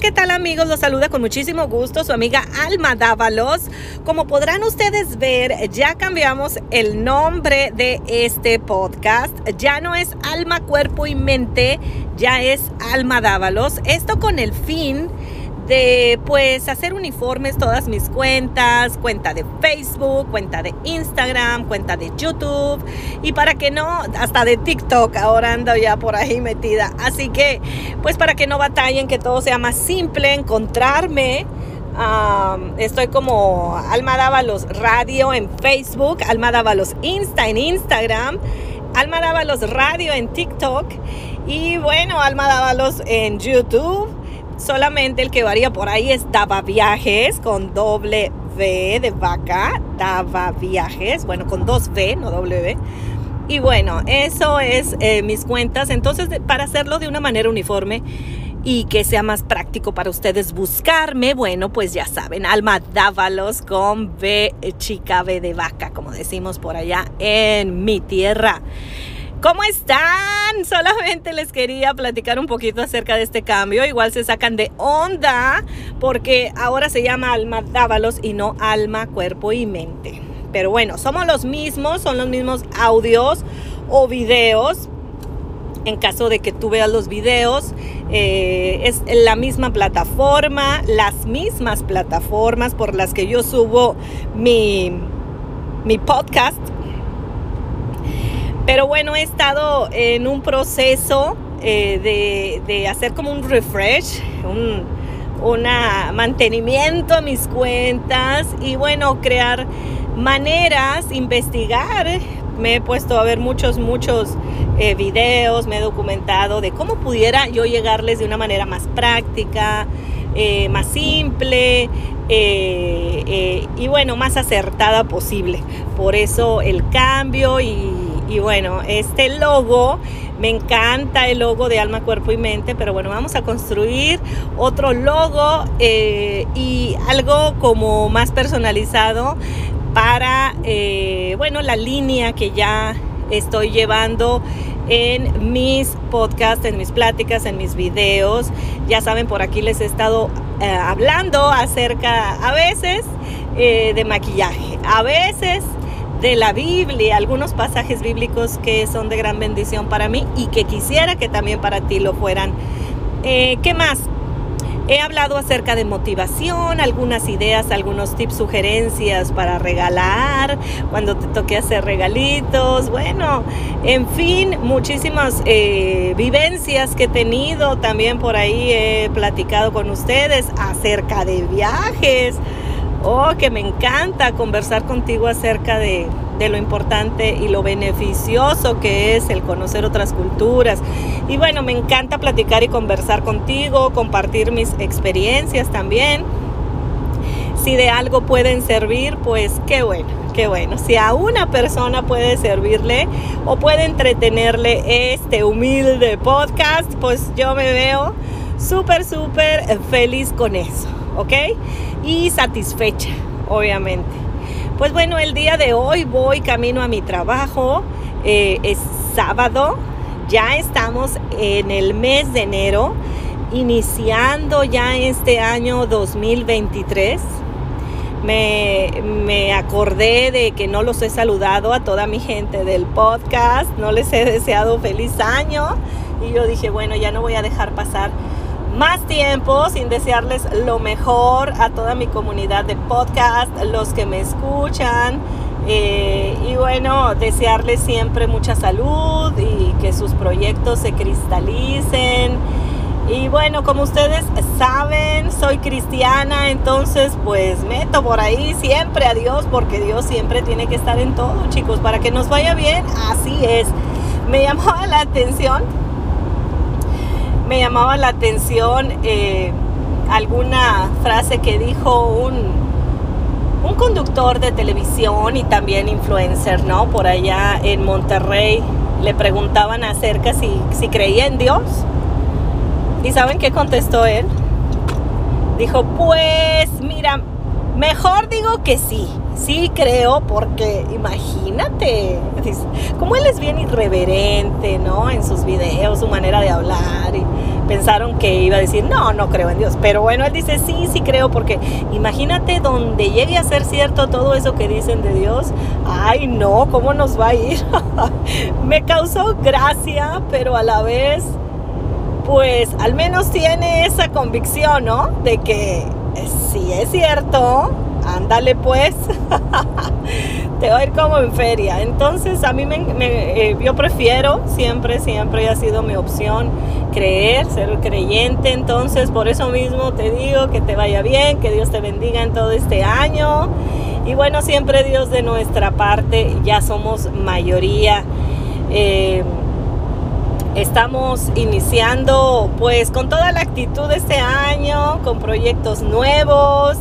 ¿qué tal amigos? Los saluda con muchísimo gusto su amiga Alma Dávalos. Como podrán ustedes ver, ya cambiamos el nombre de este podcast. Ya no es Alma, Cuerpo y Mente, ya es Alma Dávalos. Esto con el fin de pues hacer uniformes todas mis cuentas, cuenta de Facebook, cuenta de Instagram, cuenta de YouTube y para que no, hasta de TikTok, ahora ando ya por ahí metida. Así que pues para que no batallen, que todo sea más simple, encontrarme. estoy como Alma Dávalos Radio en Facebook, Alma Dávalos Insta en Instagram, Alma Dávalos Radio en TikTok y bueno, Alma Dávalos en YouTube Solamente el que varía por ahí es Dava Viajes con doble V de vaca. Dava Viajes, bueno, con dos V, no V. Y bueno, eso es eh, mis cuentas. Entonces, para hacerlo de una manera uniforme y que sea más práctico para ustedes buscarme, bueno, pues ya saben, Alma Dávalos con V chica V de vaca, como decimos por allá en mi tierra. ¿Cómo están? Solamente les quería platicar un poquito acerca de este cambio. Igual se sacan de onda porque ahora se llama alma dávalos y no alma, cuerpo y mente. Pero bueno, somos los mismos, son los mismos audios o videos. En caso de que tú veas los videos, eh, es la misma plataforma, las mismas plataformas por las que yo subo mi, mi podcast pero bueno, he estado en un proceso eh, de, hacer como un refresh, un mantenimiento a mis cuentas y bueno, crear maneras, investigar. Me he puesto a ver muchos, muchos eh, videos, me he documentado de cómo pudiera yo llegarles de una manera más práctica, eh, más simple y bueno, más acertada posible. Por eso el cambio y y bueno, este logo, me encanta el logo de alma, cuerpo y mente, pero bueno, vamos a construir otro logo eh, y algo como más personalizado para, eh, bueno, la línea que ya estoy llevando en mis podcasts, en mis pláticas, en mis videos. Ya saben, por aquí les he estado eh, hablando acerca a veces de maquillaje, a veces de la Biblia, algunos pasajes bíblicos que son de gran bendición para mí y que quisiera que también para ti lo fueran. Eh, ¿Qué más? He hablado acerca de motivación, algunas ideas, algunos tips, sugerencias para regalar, cuando te toque hacer regalitos, bueno, en fin, muchísimas eh, vivencias que he tenido, también por ahí he platicado con ustedes acerca de viajes, Oh, que me encanta conversar contigo acerca de, lo importante y lo beneficioso que es el conocer otras culturas. Y bueno, me encanta platicar y conversar contigo, compartir mis experiencias también. Si de algo pueden servir, pues qué bueno, qué bueno. Si a una persona puede servirle o puede entretenerle este humilde podcast, pues yo me veo súper, súper feliz con eso. ¿Ok? Y satisfecha, obviamente. Pues bueno, el día de hoy voy camino a mi trabajo, eh, es sábado, ya estamos en el mes de enero, iniciando ya este año 2023. Me, me, acordé de que no los he saludado a toda mi gente del podcast, no les he deseado feliz año y yo dije, bueno, ya no voy a dejar pasar más tiempo sin desearles lo mejor a toda mi comunidad de podcast, los que me escuchan. Eh, y bueno, desearles siempre mucha salud y que sus proyectos se cristalicen. Y bueno, como ustedes saben, soy cristiana, entonces pues meto por ahí siempre a Dios, porque Dios siempre tiene que estar en todo, chicos, para que nos vaya bien, así es. Me llamó la atención me llamaba la atención eh, alguna frase que dijo un, un conductor de televisión y también influencer, ¿no? Por allá en Monterrey le preguntaban acerca si, si creía en Dios. ¿Y saben qué contestó él? Dijo, pues mira, mejor digo que sí, sí creo porque imagínate, como él es bien irreverente, ¿no? En sus videos, su manera de hablar. Pensaron que iba a decir, no, no creo en Dios. Pero bueno, él dice, sí, sí creo, porque imagínate donde llegue a ser cierto todo eso que dicen de Dios. Ay, no, ¿cómo nos va a ir? Me causó gracia, pero a la vez, pues al menos tiene esa convicción, ¿no? De que si es cierto, ándale pues. te va a ir como en feria. Entonces a mí me, eh, yo prefiero, siempre, siempre ha sido mi opción creer, ser creyente. Entonces por eso mismo te digo que te vaya bien, que Dios te bendiga en todo este año. Y bueno, siempre Dios de nuestra parte, ya somos mayoría. Eh, estamos iniciando pues con toda la actitud este año, con proyectos nuevos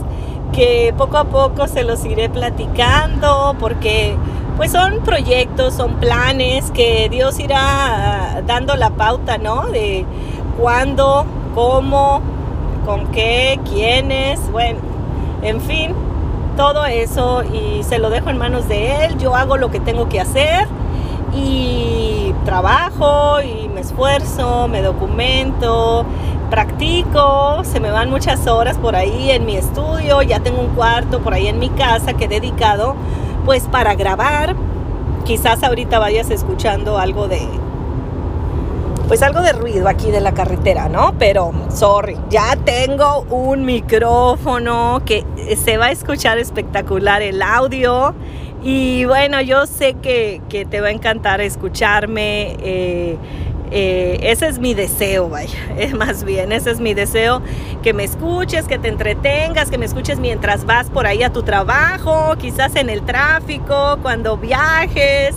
que poco a poco se los iré platicando porque pues son proyectos, son planes que Dios irá dando la pauta, ¿no? De cuándo, cómo, con qué, quiénes, bueno, en fin, todo eso y se lo dejo en manos de Él. Yo hago lo que tengo que hacer y trabajo y me esfuerzo, me documento, practico, se me van muchas horas por ahí en mi estudio, ya tengo un cuarto por ahí en mi casa que he dedicado pues para grabar. Quizás ahorita vayas escuchando algo de pues algo de ruido aquí de la carretera, ¿no? Pero sorry, ya tengo un micrófono que se va a escuchar espectacular el audio. Y bueno, yo sé que, te va a encantar escucharme. Eh, eh, ese es mi deseo, vaya, más bien, ese es mi deseo, que me escuches, que te entretengas, que me escuches mientras vas por ahí a tu trabajo, quizás en el tráfico, cuando viajes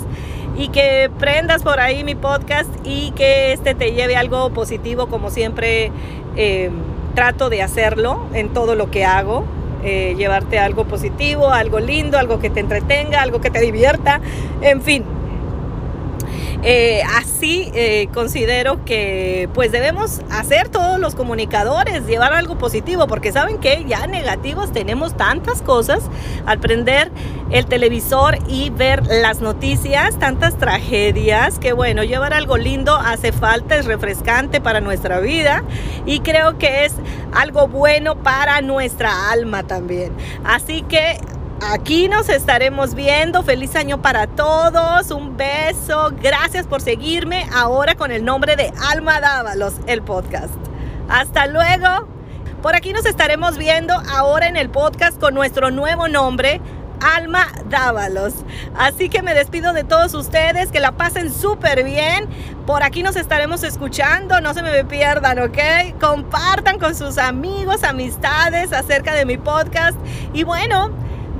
y que prendas por ahí mi podcast y que este te lleve algo positivo como siempre eh, trato de hacerlo en todo lo que hago. Eh, llevarte algo positivo, algo lindo, algo que te entretenga, algo que te divierta, en fin, eh, así eh, considero que pues debemos hacer todos los comunicadores, llevar algo positivo, porque saben que ya negativos tenemos tantas cosas al prender el televisor y ver las noticias, tantas tragedias, que bueno, llevar algo lindo hace falta, es refrescante para nuestra vida y creo que es algo bueno para nuestra alma también. Así que Aquí nos estaremos viendo. Feliz año para todos. Un beso. Gracias por seguirme ahora con el nombre de Alma Dávalos, el podcast. Hasta luego. Por aquí nos estaremos viendo ahora en el podcast con nuestro nuevo nombre, Alma Dávalos. Así que me despido de todos ustedes, que la pasen súper bien. Por aquí nos estaremos escuchando, no se me pierdan, ¿ok? Compartan con sus amigos, amistades acerca de mi podcast. Y bueno,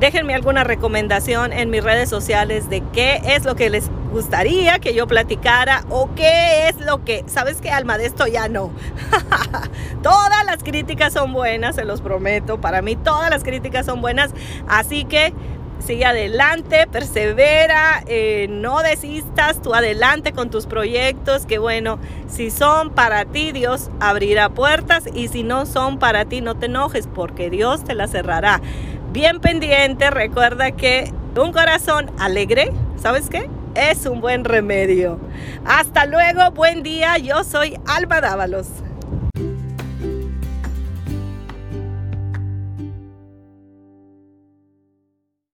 Déjenme alguna recomendación en mis redes sociales de qué es lo que les gustaría que yo platicara o qué es lo que, ¿sabes qué, Alma? De esto ya no. todas las críticas son buenas, se los prometo. Para mí todas las críticas son buenas. Así que sigue adelante, persevera, eh, no desistas, tú adelante con tus proyectos, que bueno, si son para ti, Dios abrirá puertas y si no son para ti, no te enojes porque Dios te las cerrará bien pendiente. Recuerda que un corazón alegre, ¿sabes qué? Es un buen remedio. Hasta luego, buen día. Yo soy Alba Dávalos.